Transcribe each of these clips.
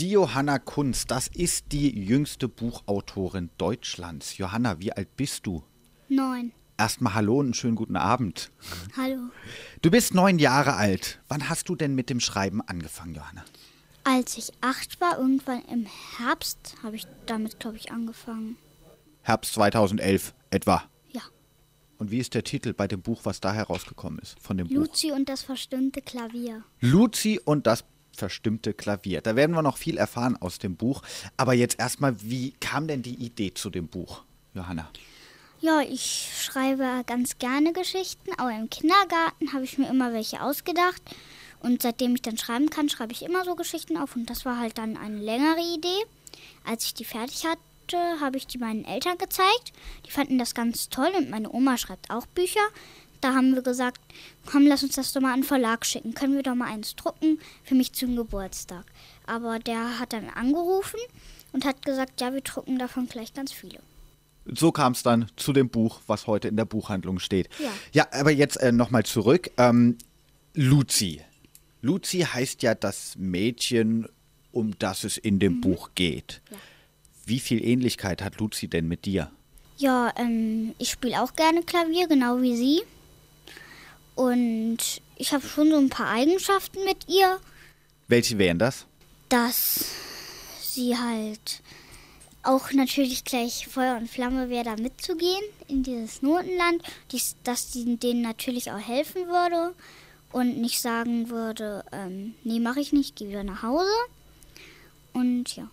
Die Johanna Kunz, das ist die jüngste Buchautorin Deutschlands. Johanna, wie alt bist du? Neun. Erstmal hallo und einen schönen guten Abend. Hallo. Du bist neun Jahre alt. Wann hast du denn mit dem Schreiben angefangen, Johanna? Als ich acht war, irgendwann im Herbst, habe ich damit, glaube ich, angefangen. Herbst 2011 etwa. Ja. Und wie ist der Titel bei dem Buch, was da herausgekommen ist von dem Buch? Luzi und das verstimmte Klavier. Luzi und das verstimmte Klavier. Da werden wir noch viel erfahren aus dem Buch. Aber jetzt erstmal, wie kam denn die Idee zu dem Buch, Johanna? Ja, ich schreibe ganz gerne Geschichten, aber im Kindergarten habe ich mir immer welche ausgedacht. Und seitdem ich dann schreiben kann, schreibe ich immer so Geschichten auf. Und das war halt dann eine längere Idee. Als ich die fertig hatte, habe ich die meinen Eltern gezeigt. Die fanden das ganz toll und meine Oma schreibt auch Bücher. Da haben wir gesagt, komm, lass uns das doch mal an den Verlag schicken. Können wir doch mal eins drucken für mich zum Geburtstag. Aber der hat dann angerufen und hat gesagt, ja, wir drucken davon gleich ganz viele. So kam es dann zu dem Buch, was heute in der Buchhandlung steht. Ja. Ja, aber jetzt äh, nochmal zurück. Ähm, Luzi. Luzi heißt ja das Mädchen, um das es in dem Buch geht. Ja. Wie viel Ähnlichkeit hat Luzi denn mit dir? Ja, ähm, ich spiele auch gerne Klavier, genau wie sie. Und ich habe schon so ein paar Eigenschaften mit ihr, Welche wären das? dass sie halt auch natürlich gleich Feuer und Flamme wäre, da mitzugehen in dieses Notenland, dies, dass sie denen natürlich auch helfen würde und nicht sagen würde, ähm, nee, mache ich nicht, gehe wieder nach Hause. Und ja.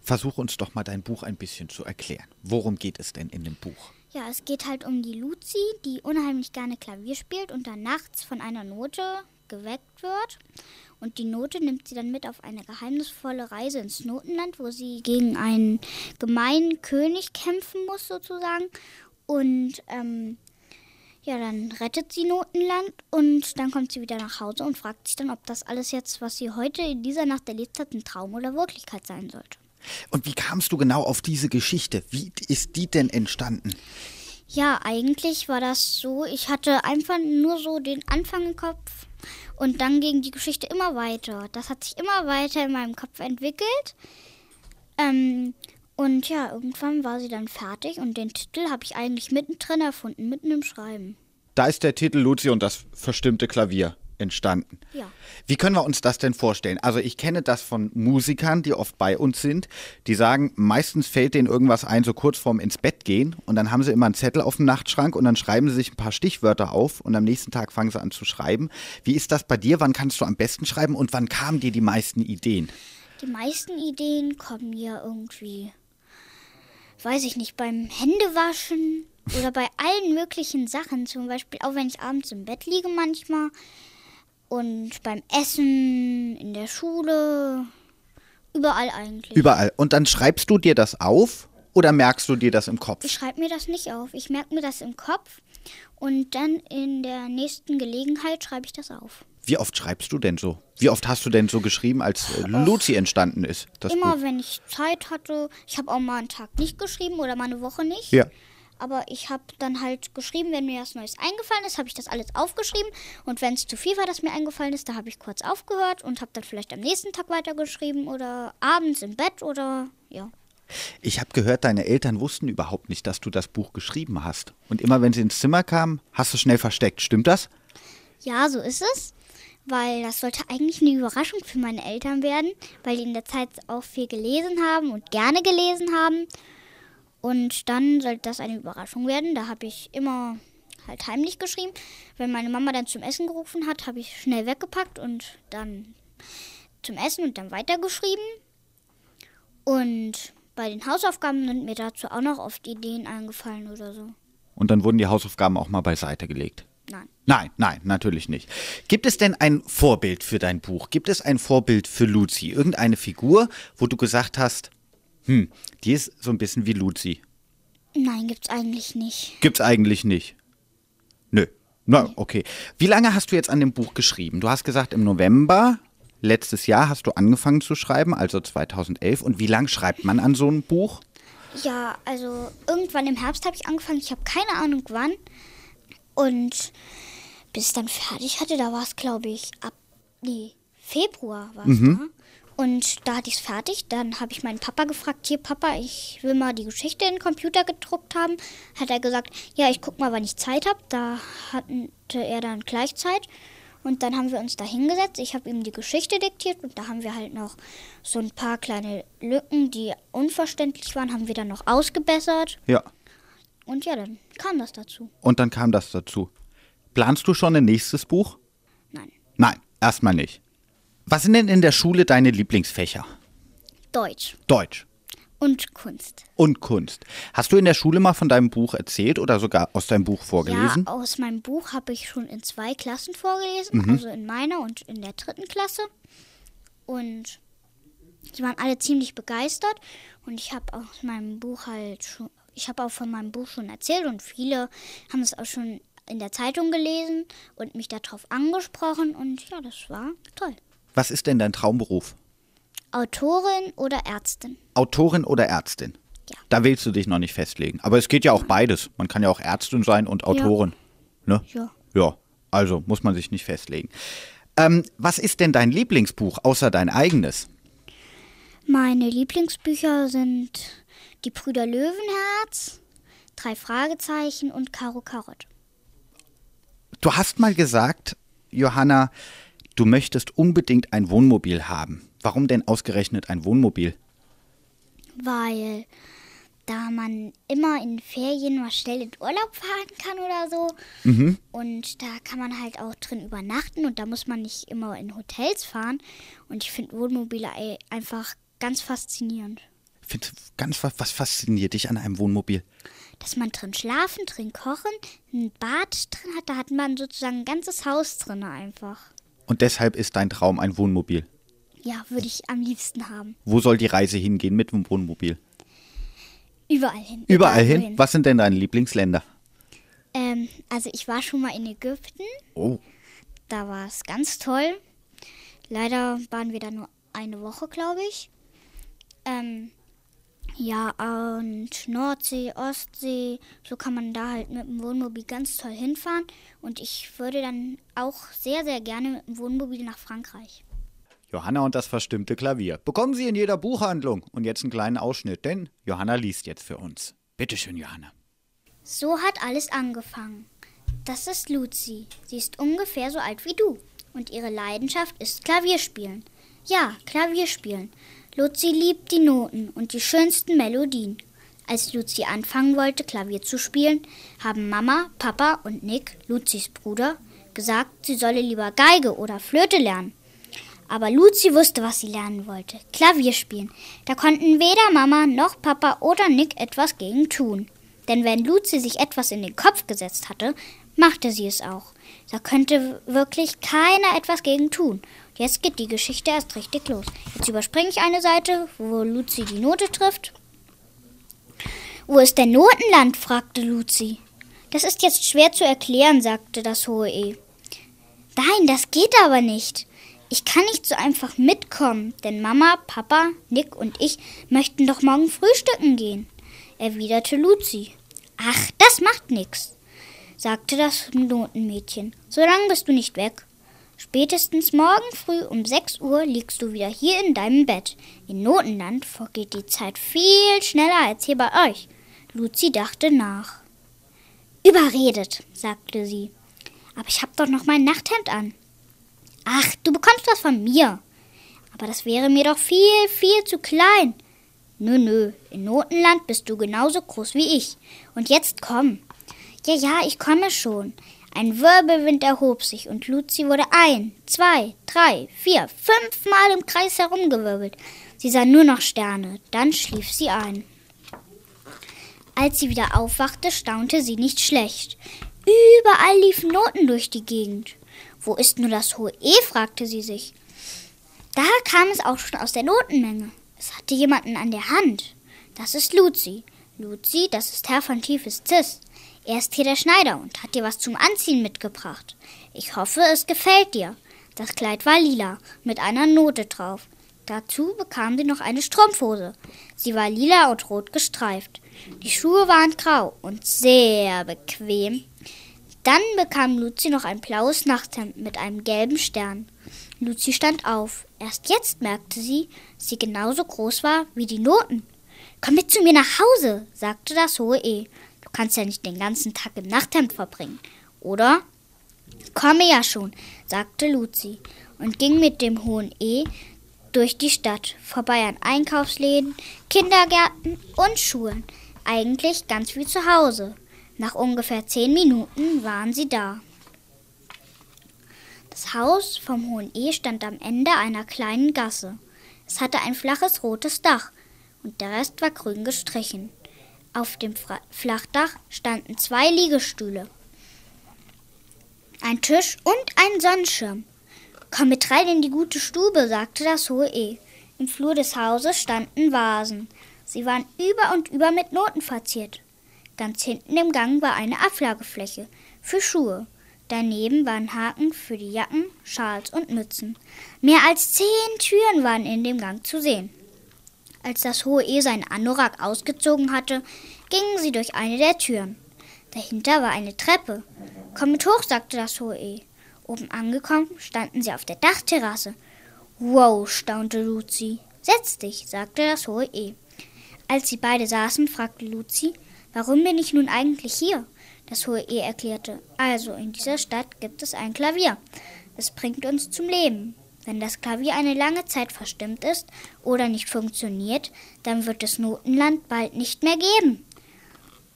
Versuch uns doch mal dein Buch ein bisschen zu erklären. Worum geht es denn in dem Buch? Ja, es geht halt um die Luzi, die unheimlich gerne Klavier spielt und dann nachts von einer Note geweckt wird. Und die Note nimmt sie dann mit auf eine geheimnisvolle Reise ins Notenland, wo sie gegen einen gemeinen König kämpfen muss, sozusagen. Und ähm, ja, dann rettet sie Notenland und dann kommt sie wieder nach Hause und fragt sich dann, ob das alles jetzt, was sie heute in dieser Nacht erlebt hat, ein Traum oder Wirklichkeit sein sollte. Und wie kamst du genau auf diese Geschichte? Wie ist die denn entstanden? Ja, eigentlich war das so, ich hatte einfach nur so den Anfang im Kopf und dann ging die Geschichte immer weiter. Das hat sich immer weiter in meinem Kopf entwickelt. Ähm, und ja, irgendwann war sie dann fertig und den Titel habe ich eigentlich mittendrin erfunden, mitten im Schreiben. Da ist der Titel Luzi und das verstimmte Klavier entstanden. Ja. Wie können wir uns das denn vorstellen? Also ich kenne das von Musikern, die oft bei uns sind, die sagen, meistens fällt denen irgendwas ein, so kurz vorm ins Bett gehen und dann haben sie immer einen Zettel auf dem Nachtschrank und dann schreiben sie sich ein paar Stichwörter auf und am nächsten Tag fangen sie an zu schreiben. Wie ist das bei dir? Wann kannst du am besten schreiben und wann kamen dir die meisten Ideen? Die meisten Ideen kommen mir irgendwie, weiß ich nicht, beim Händewaschen oder bei allen möglichen Sachen. Zum Beispiel auch wenn ich abends im Bett liege manchmal. Und beim Essen, in der Schule, überall eigentlich. Überall. Und dann schreibst du dir das auf oder merkst du dir das im Kopf? ich schreibe mir das nicht auf. Ich merke mir das im Kopf und dann in der nächsten Gelegenheit schreibe ich das auf. Wie oft schreibst du denn so? Wie oft hast du denn so geschrieben, als äh, Luzi entstanden ist? Immer Buch? wenn ich Zeit hatte. Ich habe auch mal einen Tag nicht geschrieben oder mal eine Woche nicht. Ja. Aber ich habe dann halt geschrieben, wenn mir was Neues eingefallen ist, habe ich das alles aufgeschrieben. Und wenn es zu viel war, das mir eingefallen ist, da habe ich kurz aufgehört und habe dann vielleicht am nächsten Tag weitergeschrieben oder abends im Bett oder ja. Ich habe gehört, deine Eltern wussten überhaupt nicht, dass du das Buch geschrieben hast. Und immer wenn sie ins Zimmer kamen, hast du es schnell versteckt. Stimmt das? Ja, so ist es. Weil das sollte eigentlich eine Überraschung für meine Eltern werden, weil die in der Zeit auch viel gelesen haben und gerne gelesen haben. Und dann sollte das eine Überraschung werden. Da habe ich immer halt heimlich geschrieben. Wenn meine Mama dann zum Essen gerufen hat, habe ich schnell weggepackt und dann zum Essen und dann weitergeschrieben. Und bei den Hausaufgaben sind mir dazu auch noch oft Ideen eingefallen oder so. Und dann wurden die Hausaufgaben auch mal beiseite gelegt. Nein. Nein, nein, natürlich nicht. Gibt es denn ein Vorbild für dein Buch? Gibt es ein Vorbild für Luzi? Irgendeine Figur, wo du gesagt hast, hm, die ist so ein bisschen wie Luzi? Nein, gibt's eigentlich nicht. Gibt's eigentlich nicht. Nö. Na, okay. Wie lange hast du jetzt an dem Buch geschrieben? Du hast gesagt, im November letztes Jahr hast du angefangen zu schreiben, also 2011. Und wie lang schreibt man an so einem Buch? Ja, also irgendwann im Herbst habe ich angefangen. Ich habe keine Ahnung wann. Und bis ich dann fertig hatte, da war es, glaube ich, ab nee, Februar war es da. Und da hatte ich es fertig. Dann habe ich meinen Papa gefragt, hier Papa, ich will mal die Geschichte in den Computer gedruckt haben. Hat er gesagt, ja, ich guck mal, wann ich Zeit habe. Da hatte er dann gleich Zeit. Und dann haben wir uns da hingesetzt. Ich habe ihm die Geschichte diktiert und da haben wir halt noch so ein paar kleine Lücken, die unverständlich waren, haben wir dann noch ausgebessert. Ja. Und ja, dann kam das dazu. Und dann kam das dazu. Planst du schon ein nächstes Buch? Nein, Nein, erstmal nicht. Was sind denn in der Schule deine Lieblingsfächer? Deutsch Deutsch und Kunst. und Kunst. Hast du in der Schule mal von deinem Buch erzählt oder sogar aus deinem Buch vorgelesen? Ja, aus meinem Buch habe ich schon in zwei Klassen vorgelesen, also in meiner und in der dritten Klasse. Und die waren alle ziemlich begeistert und ich habe aus meinem Buch halt schon, ich habe auch von meinem Buch schon erzählt und viele haben es auch schon in der Zeitung gelesen und mich darauf angesprochen und ja, das war toll. Was ist denn dein Traumberuf? Autorin oder Ärztin? Autorin oder Ärztin? Ja. Da willst du dich noch nicht festlegen. Aber es geht ja auch beides. Man kann ja auch Ärztin sein und Autorin. Ne? Ja. Ja, also muss man sich nicht festlegen. Ähm, was ist denn dein Lieblingsbuch außer dein eigenes? Meine Lieblingsbücher sind Die Brüder Löwenherz, Drei Fragezeichen und Karo Karott. Du hast mal gesagt, Johanna, du möchtest unbedingt ein Wohnmobil haben. Warum denn ausgerechnet ein Wohnmobil? weil da man immer in Ferien mal schnell in Urlaub fahren kann oder so. Und da kann man halt auch drin übernachten und da muss man nicht immer in Hotels fahren. Und ich finde Wohnmobile ei- einfach ganz faszinierend. Du ganz was, was fasziniert dich an einem Wohnmobil? Dass man drin schlafen, drin kochen, ein Bad drin hat, da hat man sozusagen ein ganzes Haus drin einfach. Und deshalb ist dein Traum ein Wohnmobil. Ja, würde ich am liebsten haben. Wo soll die Reise hingehen mit dem Wohnmobil? Überall hin. Überall Egal hin? Was sind denn deine Lieblingsländer? Ähm, also ich war schon mal in Ägypten. Oh, Da war es ganz toll. Leider waren wir da nur eine Woche, glaube ich. Ähm, ja, und Nordsee, Ostsee, so kann man da halt mit dem Wohnmobil ganz toll hinfahren. Und ich würde dann auch sehr, sehr gerne mit dem Wohnmobil nach Frankreich. Johanna und das verstimmte Klavier. Bekommen Sie in jeder Buchhandlung. Und jetzt einen kleinen Ausschnitt, denn Johanna liest jetzt für uns. Bitte schön, Johanna. So hat alles angefangen. Das ist Luzi. Sie ist ungefähr so alt wie du. Und ihre Leidenschaft ist Klavierspielen. Ja, Klavierspielen. Luzi liebt die Noten und die schönsten Melodien. Als Luzi anfangen wollte, Klavier zu spielen, haben Mama, Papa und Nick, Luzis Bruder, gesagt, sie solle lieber Geige oder Flöte lernen. Aber Luzi wusste, was sie lernen wollte. Klavier spielen. Da konnten weder Mama noch Papa oder Nick etwas gegen tun. Denn wenn Luzi sich etwas in den Kopf gesetzt hatte, machte sie es auch. Da könnte wirklich keiner etwas gegen tun. Jetzt geht die Geschichte erst richtig los. Jetzt überspringe ich eine Seite, wo Luzi die Note trifft. Wo ist denn Notenland? fragte Luzi. Das ist jetzt schwer zu erklären, sagte das hohe E. Nein, das geht aber nicht. Ich kann nicht so einfach mitkommen, denn Mama, Papa, Nick und ich möchten doch morgen frühstücken gehen, erwiderte Luzi. Ach, das macht nix, sagte das Notenmädchen. Solange bist du nicht weg. Spätestens morgen früh um 6 Uhr liegst du wieder hier in deinem Bett. In Notenland vergeht die Zeit viel schneller als hier bei euch. Luzi dachte nach. Überredet, sagte sie. Aber ich hab doch noch mein Nachthemd an. Ach, du bekommst was von mir. Aber das wäre mir doch viel, viel zu klein. Nö, nö, in Notenland bist du genauso groß wie ich. Und jetzt komm. Ja, ja, ich komme schon. Ein Wirbelwind erhob sich und Luzi wurde ein, zwei, drei, vier, fünfmal im Kreis herumgewirbelt. Sie sah nur noch Sterne, dann schlief sie ein. Als sie wieder aufwachte, staunte sie nicht schlecht. Überall liefen Noten durch die Gegend. Wo ist nur das hohe E? fragte sie sich. Da kam es auch schon aus der Notenmenge. Es hatte jemanden an der Hand. Das ist Luzi. Luzi, das ist Herr von Tiefes Cis. Er ist hier der Schneider und hat dir was zum Anziehen mitgebracht. Ich hoffe, es gefällt dir. Das Kleid war lila, mit einer Note drauf. Dazu bekam sie noch eine Strumpfhose. Sie war lila und rot gestreift. Die Schuhe waren grau und sehr bequem. Dann bekam Luzi noch ein blaues Nachthemd mit einem gelben Stern. Luzi stand auf. Erst jetzt merkte sie, dass sie genauso groß war wie die Noten. Komm mit zu mir nach Hause, sagte das hohe E. Kannst ja nicht den ganzen Tag im Nachthemd verbringen, oder? Komme ja schon, sagte Luzi und ging mit dem hohen E durch die Stadt, vorbei an Einkaufsläden, Kindergärten und Schulen. Eigentlich ganz wie zu Hause. Nach ungefähr zehn Minuten waren sie da. Das Haus vom Hohen E stand am Ende einer kleinen Gasse. Es hatte ein flaches rotes Dach und der Rest war grün gestrichen. Auf dem Flachdach standen zwei Liegestühle, ein Tisch und ein Sonnenschirm. Komm mit rein in die gute Stube, sagte das hohe E. Im Flur des Hauses standen Vasen. Sie waren über und über mit Noten verziert. Ganz hinten im Gang war eine Ablagefläche für Schuhe. Daneben waren Haken für die Jacken, Schals und Mützen. Mehr als zehn Türen waren in dem Gang zu sehen. Als das hohe E seinen Anorak ausgezogen hatte, gingen sie durch eine der Türen. Dahinter war eine Treppe. Komm mit hoch, sagte das hohe E. Oben angekommen, standen sie auf der Dachterrasse. Wow, staunte Luzi. Setz dich, sagte das hohe E. Als sie beide saßen, fragte Luzi, warum bin ich nun eigentlich hier? Das hohe E erklärte, also in dieser Stadt gibt es ein Klavier. Es bringt uns zum Leben. Wenn das Klavier eine lange Zeit verstimmt ist oder nicht funktioniert, dann wird es Notenland bald nicht mehr geben.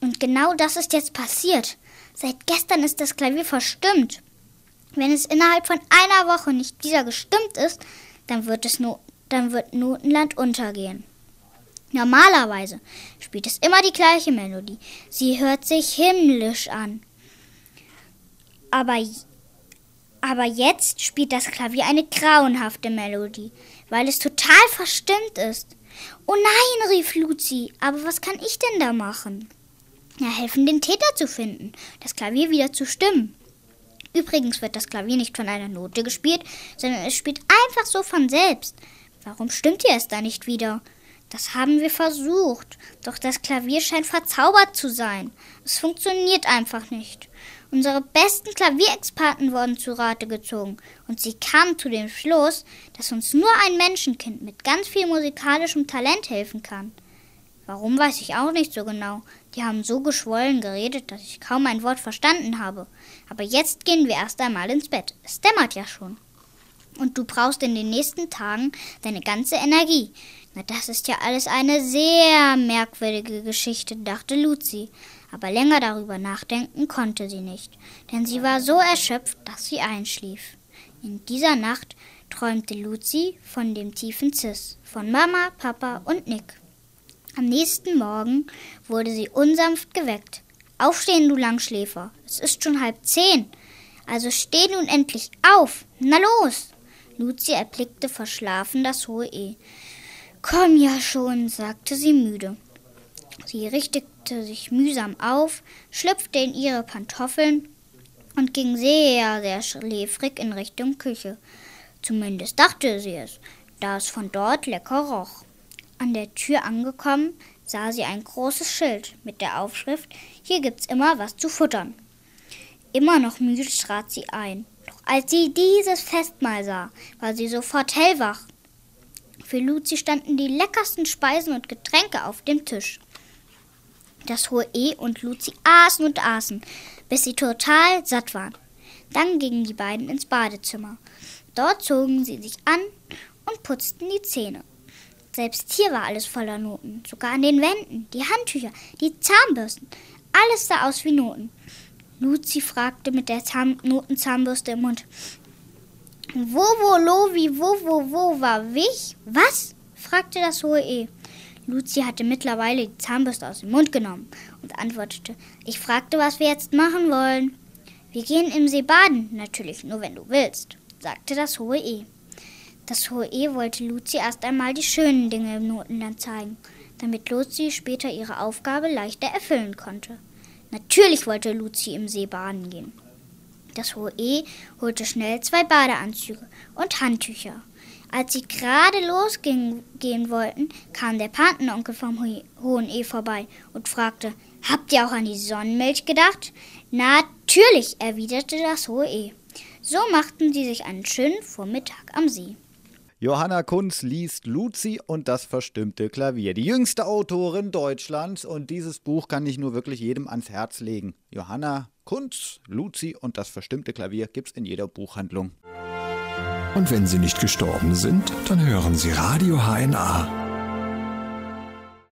Und genau das ist jetzt passiert. Seit gestern ist das Klavier verstimmt. Wenn es innerhalb von einer Woche nicht wieder gestimmt ist, dann wird, es no dann wird Notenland untergehen. Normalerweise spielt es immer die gleiche Melodie. Sie hört sich himmlisch an. Aber, aber jetzt spielt das Klavier eine grauenhafte Melodie, weil es total verstimmt ist. Oh nein, rief Luzi, aber was kann ich denn da machen? Ja, helfen, den Täter zu finden, das Klavier wieder zu stimmen. Übrigens wird das Klavier nicht von einer Note gespielt, sondern es spielt einfach so von selbst. Warum stimmt ihr es da nicht wieder? Das haben wir versucht, doch das Klavier scheint verzaubert zu sein. Es funktioniert einfach nicht. Unsere besten Klavierexperten wurden zu Rate gezogen und sie kamen zu dem Schluss, dass uns nur ein Menschenkind mit ganz viel musikalischem Talent helfen kann. Warum weiß ich auch nicht so genau. Die haben so geschwollen geredet, dass ich kaum ein Wort verstanden habe. Aber jetzt gehen wir erst einmal ins Bett. Es dämmert ja schon. Und du brauchst in den nächsten Tagen deine ganze Energie. Na, das ist ja alles eine sehr merkwürdige Geschichte, dachte Luzi. Aber länger darüber nachdenken konnte sie nicht, denn sie war so erschöpft, dass sie einschlief. In dieser Nacht träumte Luzi von dem tiefen Cis, von Mama, Papa und Nick. Am nächsten Morgen wurde sie unsanft geweckt. Aufstehen, du Langschläfer. Es ist schon halb zehn. Also steh nun endlich auf. Na los. Luzi erblickte verschlafen das hohe E. Komm ja schon, sagte sie müde. Sie richtete sich mühsam auf, schlüpfte in ihre Pantoffeln und ging sehr, sehr schläfrig in Richtung Küche. Zumindest dachte sie es, da es von dort lecker roch. An der Tür angekommen, sah sie ein großes Schild mit der Aufschrift Hier gibt's immer was zu futtern. Immer noch müde trat sie ein. Doch als sie dieses Festmahl sah, war sie sofort hellwach. Für Luzi standen die leckersten Speisen und Getränke auf dem Tisch. Das hohe E und Luzi aßen und aßen, bis sie total satt waren. Dann gingen die beiden ins Badezimmer. Dort zogen sie sich an und putzten die Zähne. Selbst hier war alles voller Noten, sogar an den Wänden, die Handtücher, die Zahnbürsten. Alles sah aus wie Noten. Luzi fragte mit der Zahn Notenzahnbürste im Mund. Wo, wo, lo, wie, wo, wo, wo, war, wich? Was? fragte das hohe E. Luzi hatte mittlerweile die Zahnbürste aus dem Mund genommen und antwortete, ich fragte, was wir jetzt machen wollen. Wir gehen im See baden, natürlich nur wenn du willst, sagte das hohe E. Das hohe E wollte Luzi erst einmal die schönen Dinge im Notenland zeigen, damit Luzi später ihre Aufgabe leichter erfüllen konnte. Natürlich wollte Luzi im See baden gehen. Das hohe E holte schnell zwei Badeanzüge und Handtücher. Als sie gerade losgehen wollten, kam der Patenonkel vom Hohen E vorbei und fragte, Habt ihr auch an die Sonnenmilch gedacht? Natürlich, erwiderte das Hohe E. So machten sie sich einen schönen Vormittag am See. Johanna Kunz liest Luzi und das verstimmte Klavier. Die jüngste Autorin Deutschlands und dieses Buch kann ich nur wirklich jedem ans Herz legen. Johanna Kunz, Luzi und das verstimmte Klavier gibt's in jeder Buchhandlung. Und wenn Sie nicht gestorben sind, dann hören Sie Radio HNA.